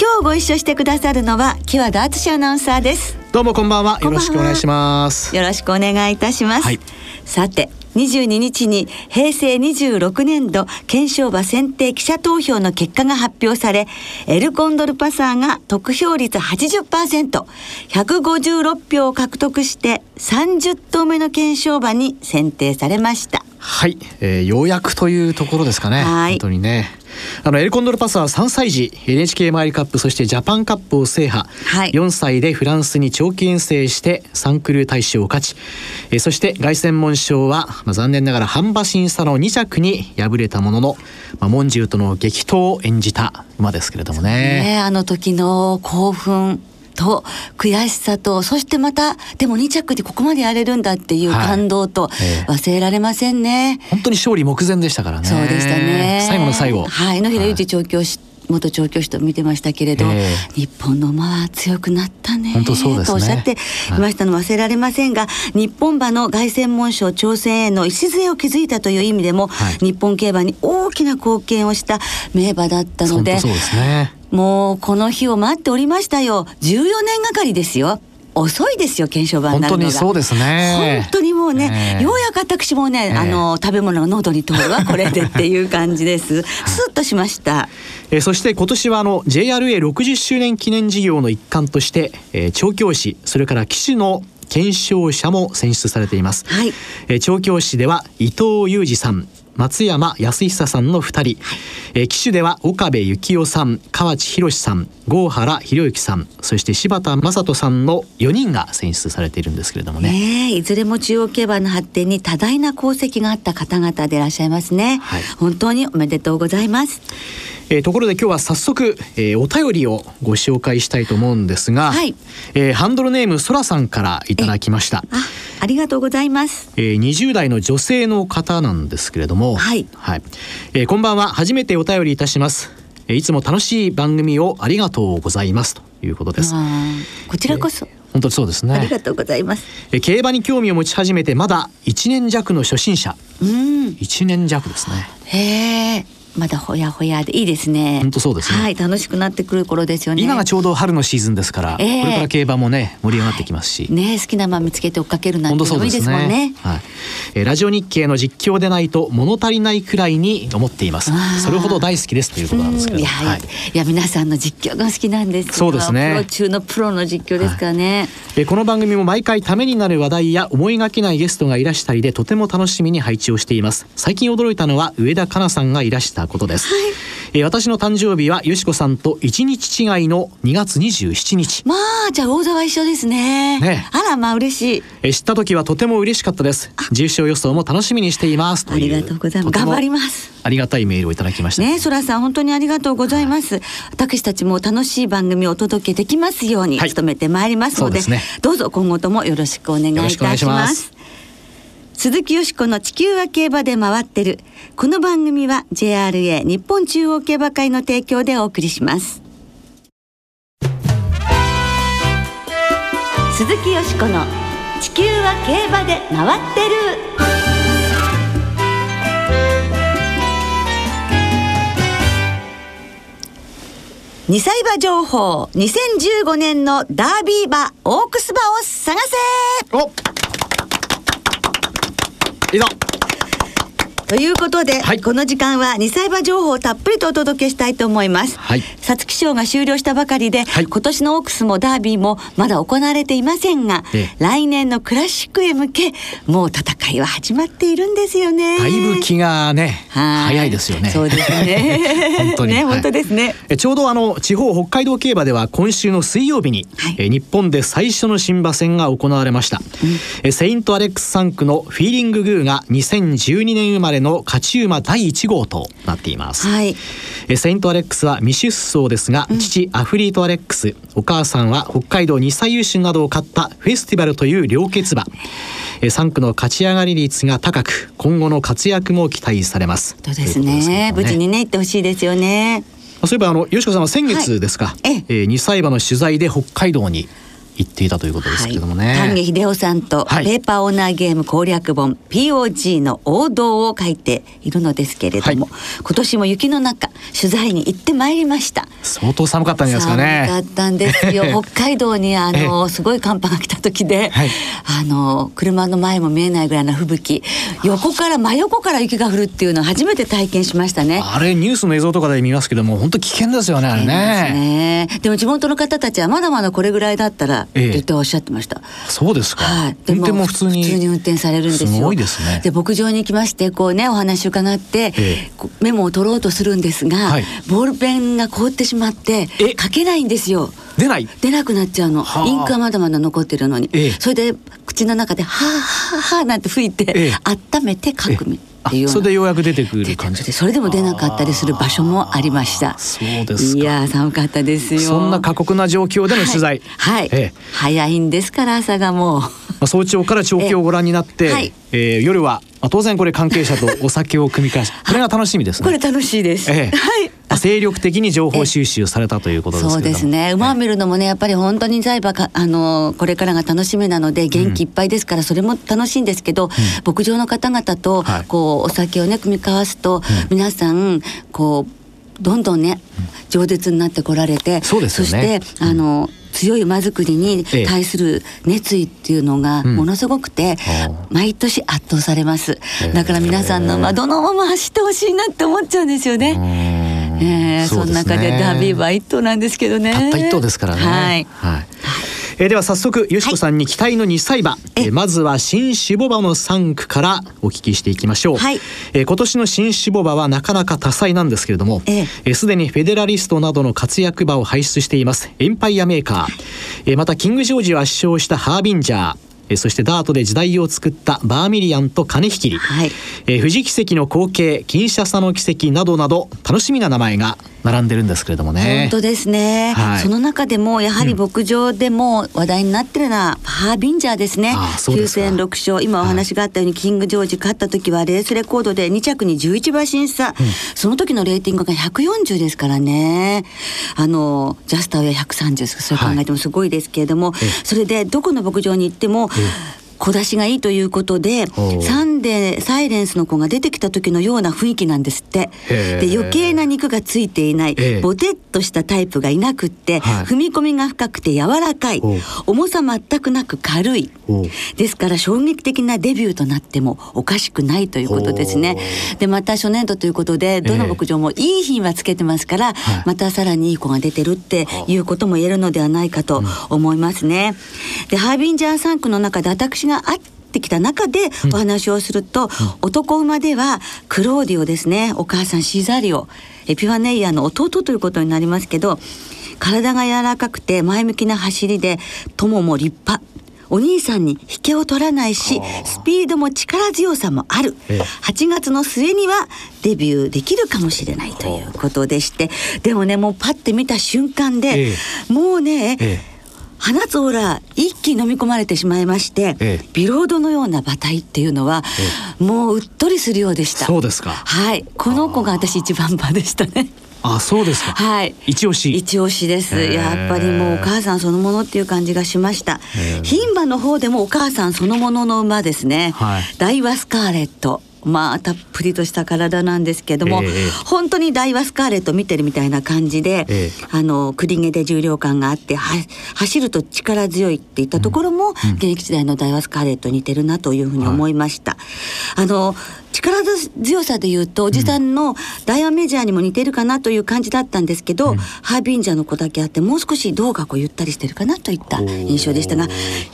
今日ご一緒してくださるのは木和田敦アナウンサーですどうもこんばんはよろしくお願いしますよろしくお願いいたします、はい、さて22日に平成26年度検証馬選定記者投票の結果が発表され、エルコンドルパサーが得票率80%、156票を獲得して30頭目の検証馬に選定されました。はい、えー、ようやくというところですかね。はい。本当にね。あのエルコンドルパスは3歳児 NHK マイルカップそしてジャパンカップを制覇、はい、4歳でフランスに長期遠征してサンクルー大賞を勝ち。えそして凱旋門賞は、まあ、残念ながら半馬審査の2着に敗れたものの、まあ、門獣との激闘を演じた馬ですけれどもね。ねあの時の興奮と悔しさとそしてまたでも2着でここまでやれるんだっていう感動と、忘れられませんね、本当に勝利目前でしたからね。そうでしたね。最後の最後。はい。野平裕二調教師元調教師と見てましたけれど、えー、日本の馬は強くなったね。本当そうです、ね、とおっしゃってい。ましたの忘れられませんが、はい、日本馬の凱旋門賞挑戦への礎を築いたという意味でも、はい、日本競馬に大きな貢献をした名馬だったのでそうですねもうこの日を待っておりましたよ。14年がかりですよ。遅いですよ検証版本当にそうですね。本当にもうね、えー、ようやく私もね、えー、あの食べ物が喉に通るわこれでっていう感じです。スッとしました、えー、そして今年はあの JRA60 周年記念事業の一環として、えー、調教師それから騎手の検証者も選出されています、はい、えー、調教師では伊藤裕二さん松山康久さんの2人、はい、えー、騎手では岡部幸男さん河内博さん郷原博之さんそして柴田雅人さんの4人が選出されているんですけれどもね、ね、いずれも中央競馬の発展に多大な功績があった方々でいらっしゃいますね、はい、本当におめでとうございますえー、ところで今日は早速、えー、お便りをご紹介したいと思うんですが、はい、えー、ハンドルネームそらさんからいただきましたあありがとうございます、えー、20代の女性の方なんですけれどもはい、はいえー、こんばんは初めてお便りいたしますいつも楽しい番組をありがとうございますということですこちらこそ、えー本当にそうですね。ありがとうございます。え競馬に興味を持ち始めてまだ1年弱の初心者。うん。1年弱ですね。へえ。まだほやほやでいいですね。本当そうですね。はい、楽しくなってくる頃ですよね。今がちょうど春のシーズンですから、えー、これから競馬もね盛り上がってきますし、はい、ね好きな馬見つけて追っかけるなんてもいいですもんね。ねはい。えー、ラジオ日経の実況でないと物足りないくらいに思っています。それほど大好きですということなんですけど。いや、はい、いや皆さんの実況が好きなんですそうですね。プロ中のプロの実況ですからね。はい、えー、この番組も毎回ためになる話題や思いがけないゲストがいらしたりでとても楽しみに配置をしています。最近驚いたのは上田香奈さんがいらしたことです。はい。えー、私の誕生日はよしこさんと1日違いの2月27日。まあじゃあ大沢一緒ですね。ね。あらまあ嬉しい、えー、知った時はとても嬉しかったです。重賞予想も楽しみにしています。ありがとうございます。頑張ります。ありがたいメールをいただきました。ねそらさん本当にありがとうございます、はい、私たちも楽しい番組をお届けできますように努めてまいりますのではいでね、どうぞ今後ともよろしくお願いいたします鈴木よしこの地球は競馬で回ってる。この番組は JRA 日本中央競馬会の提供でお送りします。鈴木よしこの地球は競馬で回ってる。二歳馬情報2015年のダービー馬オークス馬を探せいいぞということで、はい、この時間は2歳馬情報をたっぷりとお届けしたいと思います。はい。皐月賞が終了したばかりで、はい、今年のオークスもダービーもまだ行われていませんが、ええ、来年のクラシックへ向け、もう戦いは始まっているんですよね。だいぶ気がね、早いですよね。そうですね。本当に。ね、本当ですね。えちょうどあの地方北海道競馬では今週の水曜日に、はい、え日本で最初の新馬戦が行われました。うん、えセイントアレックス3区のフィーリンググーが2012年生まれれの勝ち馬第1号となっています、はい、セイントアレックスは未出走ですが、うん、父アフリートアレックスお母さんは北海道二歳優秀などを買ったフェスティバルという両決馬。3区の勝ち上がり率が高く今後の活躍も期待されます。そうですね、ね、無事にね行ってほしいですよね。そういえばあの吉子さんは先月ですか、はい、え。えー、2歳馬の取材で北海道に言っていたということですけどもね、はい、丹下秀夫さんとペーパーオーナーゲーム攻略本 POG の王道を書いているのですけれども、はい、今年も雪の中取材に行ってまいりました。相当寒かったんですかね。寒かったんですよ。北海道にあのすごい寒波が来た時で、はい、あの車の前も見えないぐらいの吹雪。横から真横から雪が降るっていうのを初めて体験しましたね。あれニュースの映像とかで見ますけども本当危険ですよねあれね。でも地元の方たちはまだまだこれぐらいだったら絶対おっしゃってました。そうですか。はい。運転も普通に普通に運転されるんですよ。すごいですね。で牧場に行きましてこうねお話伺って、メモを取ろうとするんですが、はい、ボールペンが凍ってしまって書けないんですよ。出ない？出なくなっちゃうの。インクはまだまだ残ってるのに。それで口の中ではあはあはあなんて吹いて、温めて書くみっていうそれでようやく出てくる感じ。それでも出なかったりする場所もありました。そうですいや寒かったですよ。そんな過酷な状況での取材。はい、はい。ええ、早いんですから朝がもう。早朝から長期をご覧になって、はい、えー、夜は、まあ、当然これ関係者とお酒を組み交わし これが楽しみですね。これ楽しいです、ええ、はい。精力的に情報収集されたということですそうですね。馬を見るのもねやっぱり本当に財馬かあのこれからが楽しみなので元気いっぱいですから、それも楽しいんですけど、うん、牧場の方々とこうお酒をね組み交わすと、皆さんこうどんどんね饒舌になってこられて、そ、ね、してあの、強い馬作りに対する熱意っていうのがものすごくて、毎年圧倒されます、だから皆さんの馬どのまま走ってほしいなって思っちゃうんですよね。えー、その中でダビーは一頭なんですけどね。たった一頭ですからね。はい。はいえー、では早速よしこさんに期待の2歳馬、はい、えー、まずは新種母馬の3区からお聞きしていきましょう、はい、えー、今年の新種母馬はなかなか多彩なんですけれどもすで、えー、にフェデラリストなどの活躍馬を輩出していますエンパイアメーカー、えー、またキングジョージを圧勝したハービンジャーえそしてダートで時代を作ったバーミリアンと金引きり、はい、え富士奇跡の後継金シャサの奇跡などなど楽しみな名前が並んでるんですけれどもね。本当ですね、はい、その中でもやはり牧場でも話題になってるのはハービンジャーですね。9戦6勝今お話があったように、キングジョージ勝った時はレースレコードで2着に11馬審査、うん、その時のレーティングが140ですからね。あのジャスターは130そう考えてもすごいですけれども、はい、それでどこの牧場に行っても、 네. 小出しがいいということでサンデーサイレンスの子が出てきた時のような雰囲気なんですって。で余計な肉がついていないボテッとしたタイプがいなくって、はい、踏み込みが深くて柔らかい重さ全くなく軽い。ですから衝撃的なデビューとなってもおかしくないということですね。でまた初年度ということでどの牧場もいい品はつけてますから、またさらにいい子が出てるっていうことも言えるのではないかと思いますね。でハービンジャー3区の中で私が会ってきた中でお話をすると、うん、男馬ではクローディオですね。お母さんシザリオ。エピファネイアの弟ということになりますけど体が柔らかくて前向きな走りで友も立派。お兄さんに引けを取らないしスピードも力強さもある、8月の末にはデビューできるかもしれないということでして。でもねもうパッて見た瞬間で、もうね、放つオーラ一気に飲み込まれてしまいまして、ええ、ビロードのような馬体っていうのは、え、もううっとりするようでしたそうですかはいこの子が私一番馬でしたねあそうですか。はい。一押し。一押しです。やっぱりもうお母さんそのものっていう感じがしました。牝馬の方でもお母さんそのものの馬ですね。はい、ダイワスカーレット。まあたっぷりとした体なんですけども、えー、本当にダイワスカーレット見てるみたいな感じで、えー、あの栗毛で重量感があって走ると力強いっていったところも、うん、現役時代のダイワスカーレット似てるなというふうに思いました。はい、あの力強さでいうとおじさんのダイワメジャーにも似てるかなという感じだったんですけど、うん、ハービンジャーの子だけあってもう少し胴がこうゆったりしてるかなといった印象でしたが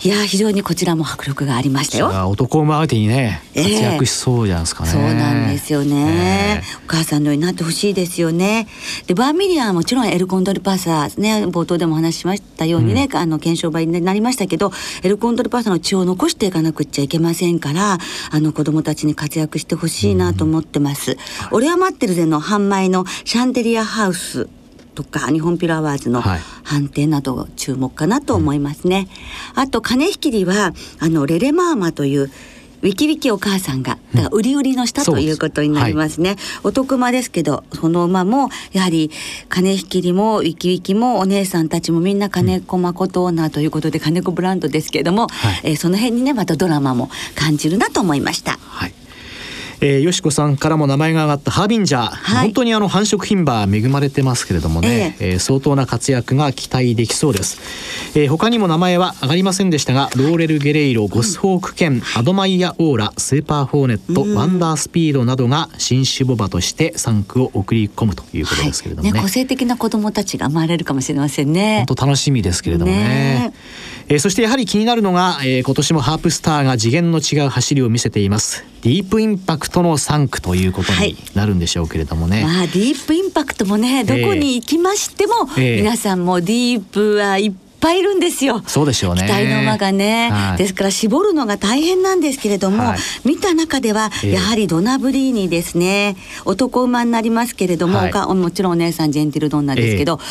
いや非常にこちらも迫力がありましたよ。男馬相手にね活躍しそうじゃゃないですかね。そうなんですよね、えー、お母さんのようになってほしいですよね。でバーミリアンはもちろんエルコンドルパサーね冒頭でもお話ししましたようにね、うん、あの検証倍になりましたけどエルコンドルパサーの血を残していかなくちゃいけませんからあの子供たちに活躍してほしいなと思ってます、うん、俺は待ってるぜの販売のシャンデリアハウスとか日本ピロアワーズの判定など注目かなと思いますね。はい、あと金引きりはあのレレマーマというウィキウィキお母さんがだから売り売りの下ということになりますね、はい、お得馬ですけどその馬もやはり金引きりもウィキウィキもお姉さんたちもみんな金子誠オーナーということで金子ブランドですけども、はい、えー、その辺にねまたドラマも感じるなと思いました。はいえー、よしこさんからも名前が挙がったハービンジャー、はい、本当にあの繁殖牝馬恵まれてますけれどもね、えー、えー、相当な活躍が期待できそうです、えー、他にも名前は上がりませんでしたがローレル・ゲレイロゴスホーク犬、うん、アドマイヤ・オーラスーパー・フォーネット、うん、ワンダースピードなどが新種母馬として3区を送り込むということですけれどもね。はい。ね、個性的な子どもたちが生まれるかもしれませんね。本当楽しみですけれどもね。ねえー、そしてやはり気になるのが、えー、今年もハープスターが次元の違う走りを見せています。ディープインパクトの3区ということになるんでしょうけれどもね、はい、まあディープインパクトもねどこに行きましても、えー、皆さんもディープはいっぱいいるんですよ。そうでしょうね。期待の馬がね、はい、ですから絞るのが大変なんですけれども、はい、見た中ではやはりドナブリーニですね。男馬になりますけれども、はい、もちろんお姉さんジェンティルドンナですけど、え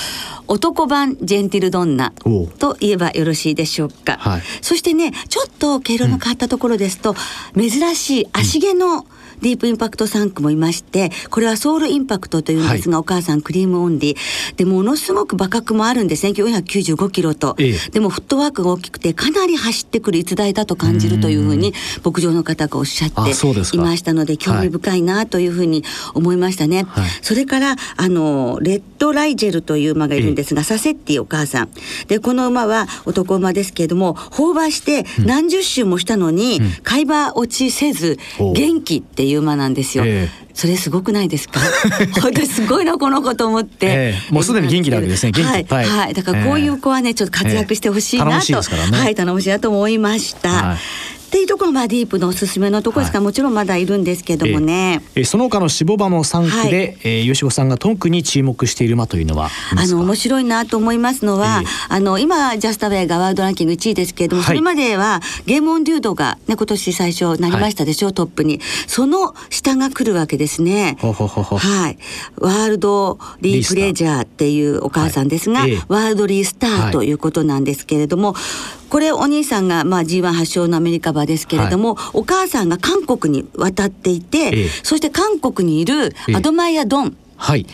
ー、男版ジェンティルドンナと言えばよろしいでしょうか。そしてね、ちょっと毛色の変わったところですと、うん、珍しい足毛の、うんディープインパクト3区もいましてこれはソウルインパクトというんですが、はい、お母さんクリームオンリー。でものすごく馬格もあるんです。ね495キロと、ええ、でもフットワークが大きくてかなり走ってくる逸材だと感じるというふうに牧場の方がおっしゃっていましたので興味深いなというふうに思いましたね、はい、それからあのレッドライジェルという馬がいるんですが、え、サセッティお母さん。でこの馬は男馬ですけれども放馬して何十周もしたのに、うん、海馬落ちせず元気っていう馬なんですよ。えーそれすごくないですか？本当すごいなこの子と思って、えー、もうすでに元気なわけですね。元気いはい、はい、だからこういう子はねちょっと活躍してほしいなと、はい。頼もしいなと思いました、はいっていうところがディープのおすすめのところですが、はい、もちろんまだいるんですけどもね。えー、その他の脂肪馬の3区で、はい、えー、吉子さんが特に注目している馬というのはあの面白いなと思いますのは、えー、あの今ジャスタウェイがワールドランキング1位ですけれども、はい、それまではゲームオンデュードがね今年最初なりましたでしょう、トップに。その下が来るわけですね。はい。ワールドリープレジャーっていうお母さんですが、ワールドリースターということなんですけれども、これお兄さんが、まあ、G1 発祥のアメリカ馬ですけれども、はい、お母さんが韓国に渡っていて、ええ、そして韓国にいるアドマイヤ・ドン、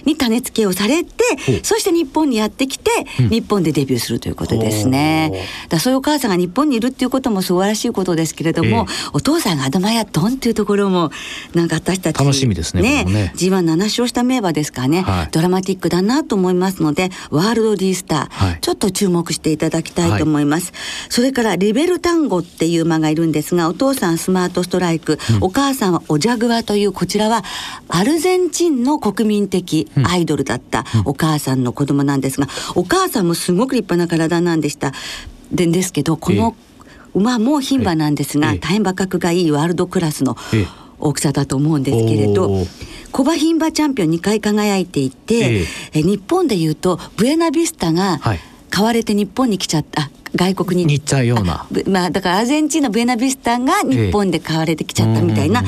に種付けをされて、はい、そして日本にやってきて、うん、日本でデビューするということですね。だそういうお母さんが日本にいるっていうことも素晴らしいことですけれども、えー、お父さんがアドマイヤドンっていうところもなんか私たち楽しみですねねね。G17 勝した名馬ですからね、はい、ドラマティックだなと思いますのでワールド D スター、はい、ちょっと注目していただきたいと思います。それからリベルタンゴっていう馬がいるんですがお父さんスマートストライク、うん、お母さんはオジャグアというこちらはアルゼンチンの国民的アイドルだったお母さんの子供なんですが、お母さんもすごく立派な体なんでした。でですけどこの馬も牝馬なんですが、大変馬格がいいワールドクラスの大きさだと思うんですけれど。小馬牝馬チャンピオン2回輝いていて、え日本でいうとブエナビスタが買われて日本に来ちゃった、外国に。行っちゃうようなまあだからアルゼンチンのブエナビスタが日本で買われてきちゃったみたいな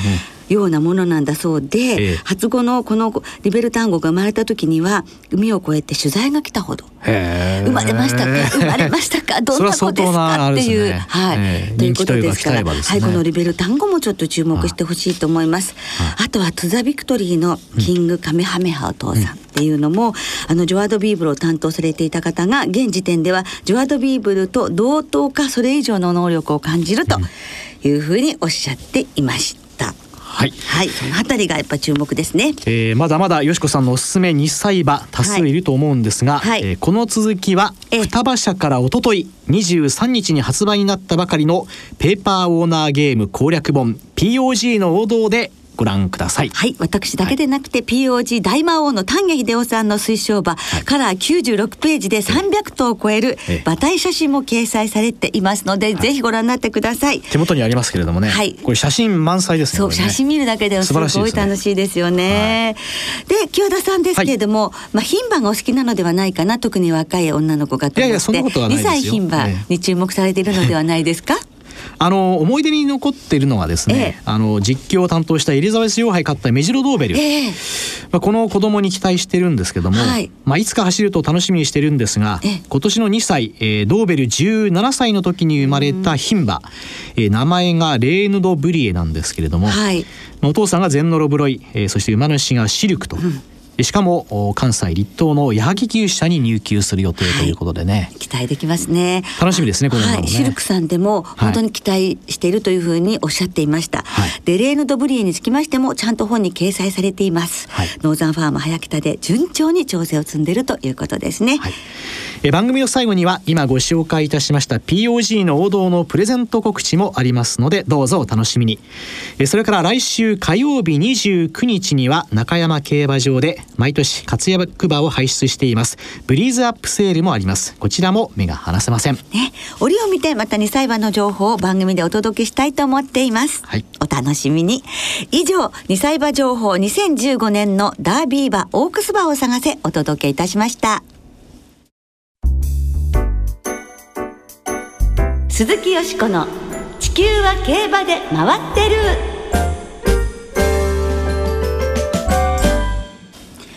ようなものなんだそうで、ええ、初語のこのリベルタンゴが生まれた時には海を越えて取材が来たほど。生まれましたか？生まれましたか？どんな子ですか？っていう、ね、はい、ということですから、ね、はい、このリベルタンゴもちょっと注目してほしいと思います。あとはトゥザビクトリーのキングカメハメハお父さんっていうのも、うん、あのジョアドビーブルを担当されていた方が現時点ではジョアドビーブルと同等かそれ以上の能力を感じるというふうにおっしゃっていました。はい、はい、そのあたりがやっぱ注目ですね。えー、まだまだよしこさんのおすすめ2歳馬多数いると思うんですが、はい、えー、この続きは双葉社から一昨日23日に発売になったばかりのペーパーオーナーゲーム攻略本 POG の王道でご覧ください。はい。私だけでなくて、はい、POG 大魔王の丹下秀夫さんの推奨馬、はい、カラー96ページで300頭を超える馬体写真も掲載されていますので、ぜひご覧になってください。手元にありますけれどもね、はい、これ写真満載ですね。そう、写真見るだけでもすごい楽しいですよね。で清田さんですけれども、まあ牝馬がお好きなのではないかな特に若い女の子がと思って。2歳牝馬に注目されているのではないですか？あの思い出に残っているのはですね、ええ、あの実況を担当したエリザベス女王杯勝ったメジロドーベル、え、まあ、この子供に期待してるんですけども、はい、まあ、いつか走ると楽しみにしてるんですが、今年の2歳、えー、ドーベル17歳の時に生まれた牝馬、えー、名前がレーヌド・ブリエなんですけれども、はい、お父さんがゼンノロブロイ、えー、そして馬主がシルクと。うんしかも関西立東の矢作厩舎に入厩する予定ということでね、はい、期待できますね。楽しみですねこの、ね、はい、シルクさんでも本当に期待しているというふうにおっしゃっていました、はい、でレーヌ・ドブリエにつきましてもちゃんと本に掲載されています、はい、ノーザンファーム早北で順調に調整を積んでいるということですね、はい。え番組の最後には今ご紹介いたしました POG の王道のプレゼント告知もありますのでどうぞお楽しみに。えそれから来週火曜日29日には中山競馬場で毎年活躍馬を輩出しています。ブリーズアップセールもあります。こちらも目が離せません。ね折を見てまた2歳馬の情報を番組でお届けしたいと思っています、はい、お楽しみに。以上2歳馬情報2015年のダービー馬オークス馬を探せお届けいたしました。鈴木よしこの「地球は競馬で回ってる」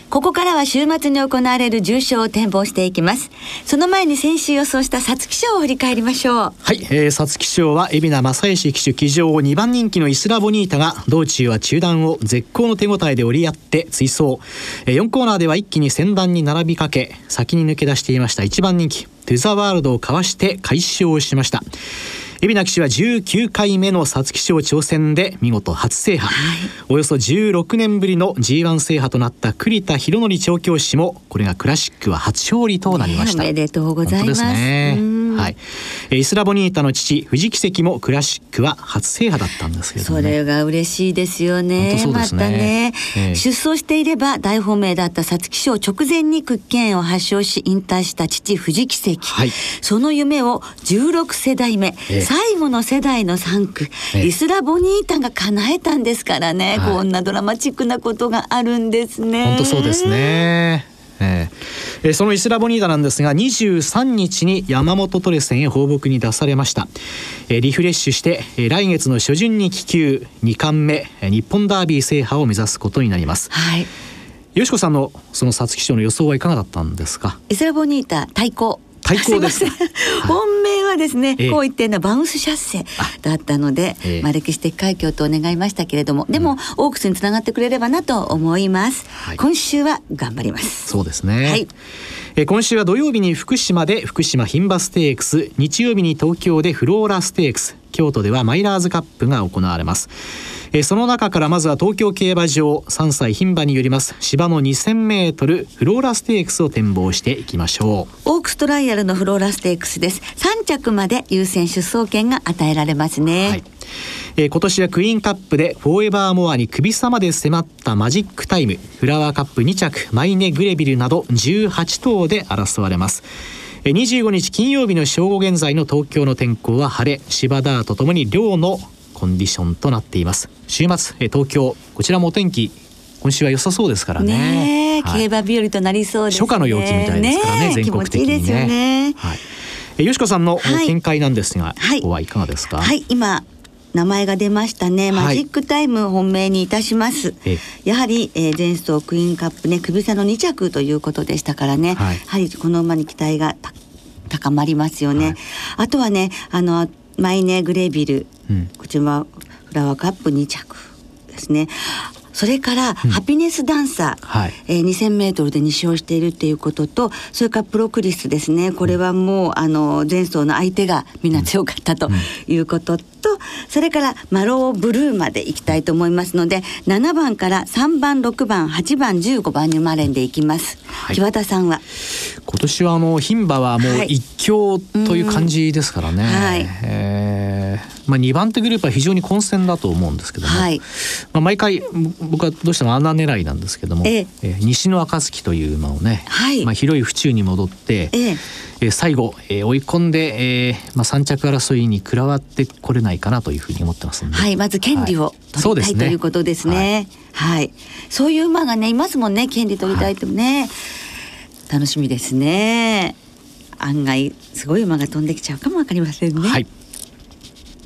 ここからは週末に行われる重賞を展望していきます。その前に先週予想した皐月賞を振り返りましょう。はい、えー、皐月賞は海老名正義騎手騎乗を2番人気のイスラボニータが道中は中段を絶好の手応えで折り合って追走、えー、4コーナーでは一気に先団に並びかけ先に抜け出していました1番人気トゥザワールドをかわして快勝しました。海老名騎手は19回目の皐月賞挑戦で見事初制覇、はい、およそ16年ぶりの G1 制覇となった栗田博則調教師もこれがクラシックは初勝利となりました、ね、おめでとうございますねはい、イスラボニータの父藤木関もクラシックは初制覇だったんですけど、ね、それが嬉しいですよね、ね、またね、えー、出走していれば大本命だった皐月賞直前に屈腱を発症し引退した父藤木関、はい、その夢を16世代目、えー、最後の世代の3区、えー、イスラボニータが叶えたんですからね、はい、こんなドラマチックなことがあるんですね。本当そうですねえー、そのイスラボニーダなんですが23日に山本トレセンへ放牧に出されました、えー、リフレッシュして、えー、来月の初旬に気球2冠目。日本ダービー制覇を目指すことになります、はい、よしこさんのその皐月賞の予想はいかがだったんですか？イスラボニータ対抗対抗です。本命はですね、えこう言ってのバウンスシャッセだったので、えまあ歴史的快挙と願いましたけれども、でも、うん、オークスにつながってくれればなと思います。はい、今週は頑張ります。そうですね。はい。え今週は土曜日に福島で福島牝馬ステークス、日曜日に東京でフローラステークス、京都ではマイラーズカップが行われます。えその中からまずは東京競馬場3歳牝馬によります芝の 2000m フローラステークスを展望していきましょう。オークストライアルのフローラステークスです。3着まで優先出走権が与えられますね、はいえー、今年はクイーンカップでフォーエバーモアに首差まで迫ったマジックタイムフラワーカップ2着マイネ・グレビルなど18頭で争われます。25日金曜日の正午現在の東京の天候は晴れ芝ダーとともに両のコンディションとなっています。週末東京こちらもお天気今週は良さそうですからね、ねはい、競馬日和となりそうです、ね、初夏の陽気みたいですからね、ね、全国的にね。ね、はい、えよしこさんの見解なんですが、はい、ここはいかがですか？はい、今名前が出ましたね、マジックタイム本命にいたします、やはり、えー、前走クイーンカップね首差の2着ということでしたからね、はい、やはりこの馬に期待が高まりますよね、はい、あとはねあのマイネ・グレビル、うん、こちらはフラワーカップ2着ですねそれから、ハピネスダンサー、はい、えー、2000メートルで2勝しているっていうこととそれからプロクリスですね。これはもうあの前走の相手がみんな強かったということと、それからマローブルーまでいきたいと思いますので7番から3番6番8番15番に生まれんでいきます、はい、木和さんは？今年はあの牝馬はもう一強という感じですからね、はい、えーまあ、2番手グループは非常に混戦だと思うんですけども、はい、まあ、毎回僕はどうしても穴狙いなんですけども、ええ。え西の暁という馬をね、はい、まあ、広い府中に戻って、ええ。え最後、え追い込んで、えーまあ、3着争いに加わってこれないかなというふうに思ってますはい。まず権利を取りたい、はい、ということですね。はい、はい、そういう馬がねいますもんね。権利取りたいとね、楽しみですね。案外すごい馬が飛んできちゃうかもわかりませんね。はい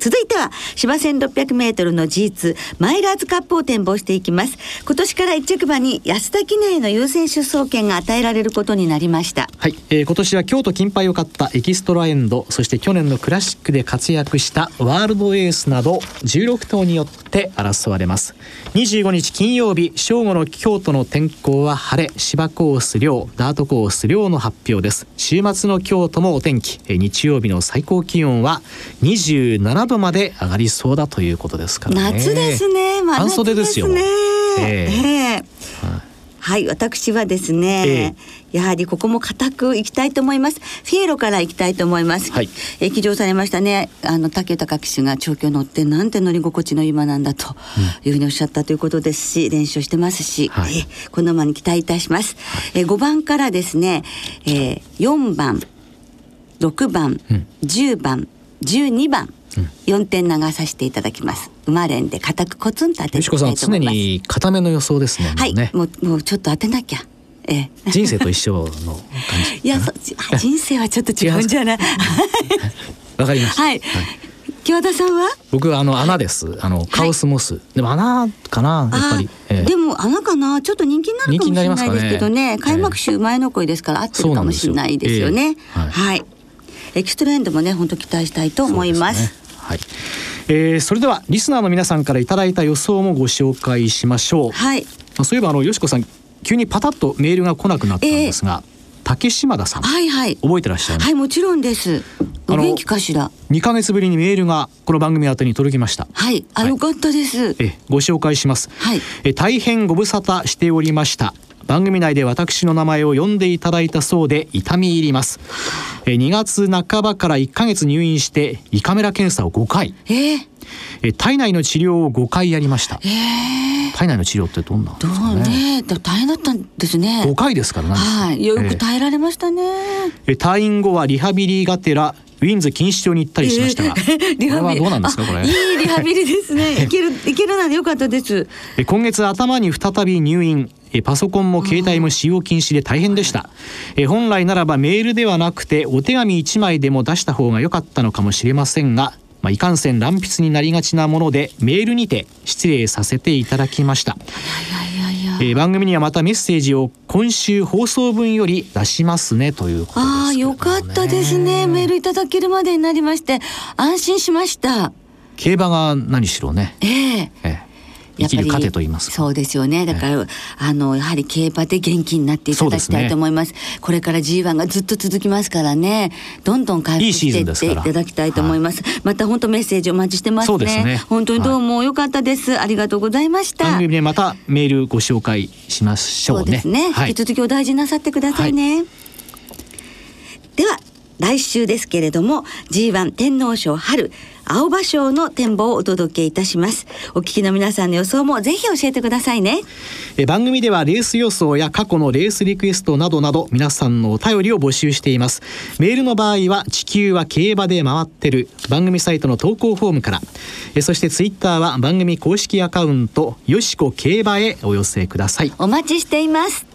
続いては芝1 6 0 0ルの G2 マイラーズカップを展望していきます。今年から一着馬に安田記念の優先出走権が与えられることになりました。はい、えー、今年は京都金杯を勝ったエキストラエンドそして去年のクラシックで活躍したワールドエースなど16頭によって争われます。25日金曜日正午の京都の天候は晴れ芝コース量ダートコース量の発表です。週末の京都もお天気。日曜日の最高気温は27度度まで上がりそうだということですからね。夏ですね。まあ、半袖ですよ。ね、えー、えー、はいはい、私はですね、えー、やはりここも固くいきたいと思います。フィエロから行きたいと思います。はい、え騎乗されましたね。あの竹高騎手が調教乗ってなんて乗り心地のいい馬なんだというふうにおっしゃったということですし、練習してますし、はい、えこの馬に期待いたします。え5番からですね、えー、4番、6番、うん、10番、12番。四点流させていただきます。馬連で固くコツンと当てていきたいと思います。常に固めの予想ですね。はい、もうもうちょっと当てなきゃ。ええ、人生と一緒の感じ。いや、人生はちょっと違うんじゃない。わかりました。はい。木和田さんは？僕はあの穴です。あのカオスモス。でも穴かなやっぱり。でも穴かな？ちょっと人気になるかもしれないですけどね。開幕週前の声ですから合ってるかもしれないですよね。はい。エキストラエンドもね本当期待したいと思います。はい、えー、それではリスナーの皆さんからいただいた予想もご紹介しましょう。はい。まあ、そういえばあのよしこさん急にパタッとメールが来なくなったんですが。えー竹島田さん、はいはい、覚えてらっしゃるはいもちろんです。お元気かしら？2か月ぶりにメールがこの番組宛てに届きました。はいあ、はい、よかったです。えご紹介します。はい。え大変ご無沙汰しておりました番組内で私の名前を呼んでいただいたそうで痛み入ります。2月半ばから1ヶ月入院して胃カメラ検査を5回、えー、体内の治療を5回やりました、えー、体内の治療ってどんな、ね、どうね。大変だったんですね。5回ですからはい。よく耐えられましたね、えー、退院後はリハビリがてらウィンズ錦糸町に行ったりしましたが、えー、リハビリ。はどうなんですかこれ。いいリハビリですね。いけるいけるならよかったです。今月頭に再び入院パソコンも携帯も使用禁止で大変でした、本来ならばメールではなくてお手紙1枚でも出した方が良かったのかもしれませんがまあ、いかんせん乱筆になりがちなものでメールにて失礼させていただきました。えー、番組にはまたメッセージを今週放送分より出しますねということです、ね、ああよかったですね。メールいただけるまでになりまして安心しました。競馬が何しろね。えー、ええ生きる糧と言いますそうですよね。だから、あのやはり競馬で元気になっていただきたいと思います、ね、これから G1 がずっと続きますからね。どんどん回復していっていただきたいと思います。また本当メッセージお待ちしてますね、ね、本当にどうも良かったです、はい、ありがとうございました。番組でまたメールご紹介しましょうね。そうですね、はい、引き続きお大事なさってくださいね、はい、では来週ですけれども G1 天皇賞春青葉賞の展望をお届けいたします。お聞きの皆さんの予想もぜひ教えてくださいね。え番組ではレース予想や過去のレースリクエストなどなど皆さんのお便りを募集しています。メールの場合は地球は競馬で回ってる番組サイトの投稿フォームから。えそしてツイッターは番組公式アカウントよしこ競馬へお寄せください。お待ちしています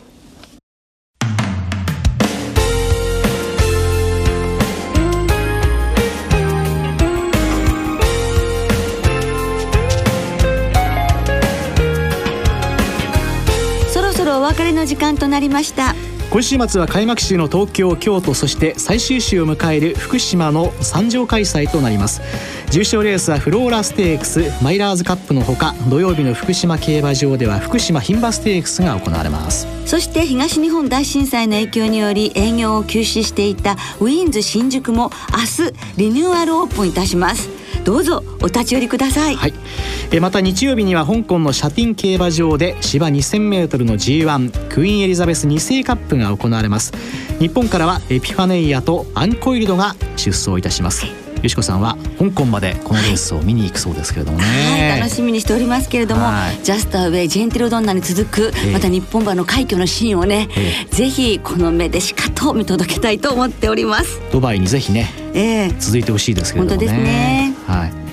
別れの時間となりました。今週末は開幕週の東京京都そして最終週を迎える福島の三条開催となります。重賞レースはフローラステークスマイラーズカップのほか土曜日の福島競馬場では福島牝馬ステークスが行われます。そして東日本大震災の影響により営業を休止していたウィーンズ新宿も明日リニューアルオープンいたしますどうぞお立ち寄りください、はい、えまた日曜日には香港のシャティン競馬場で芝 2000m の G1 クイーンエリザベス2世カップが行われます。日本からはエピファネイアとアンコイルドが出走いたします。よしこさんは香港までこのレースを見に行くそうですけれどもね、はい、楽しみにしておりますけれども、ジャスターウェイジェンティルドンナに続くまた日本馬の快挙のシーンをね、ぜひこの目でしかと見届けたいと思っております。ドバイにぜひね、えー、続いてほしいですけれどもね。本当ですね。はい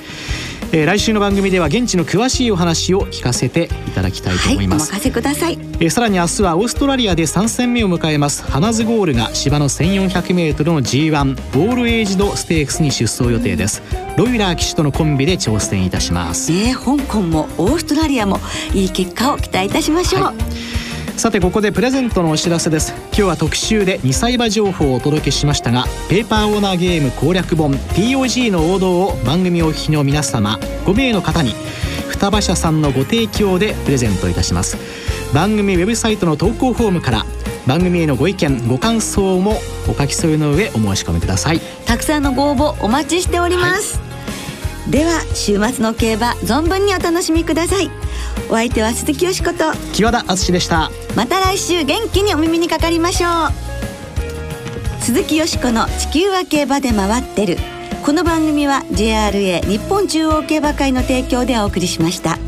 えー、来週の番組では現地の詳しいお話を聞かせていただきたいと思います、はい、お任せください、えー、さらに明日はオーストラリアで3戦目を迎えます。ハナズゴールが芝の 1400m の G1 ボールエイジドステークスに出走予定です。ロイラー騎手とのコンビで挑戦いたします。えー、香港もオーストラリアもいい結果を期待いたしましょう、はいさてここでプレゼントのお知らせです。今日は特集で2歳馬情報をお届けしましたがペーパーオーナーゲーム攻略本 POG の王道を番組お聞きの皆様5名の方に双葉社さんのご提供でプレゼントいたします。番組ウェブサイトの投稿フォームから番組へのご意見ご感想もお書き添えの上お申し込みください。たくさんのご応募お待ちしております、はいでは週末の競馬存分にお楽しみください。お相手は鈴木よしこと。木和田敦でした。また来週元気にお耳にかかりましょう。鈴木よしこの地球は競馬で回ってる。この番組は JRA 日本中央競馬会の提供でお送りしました。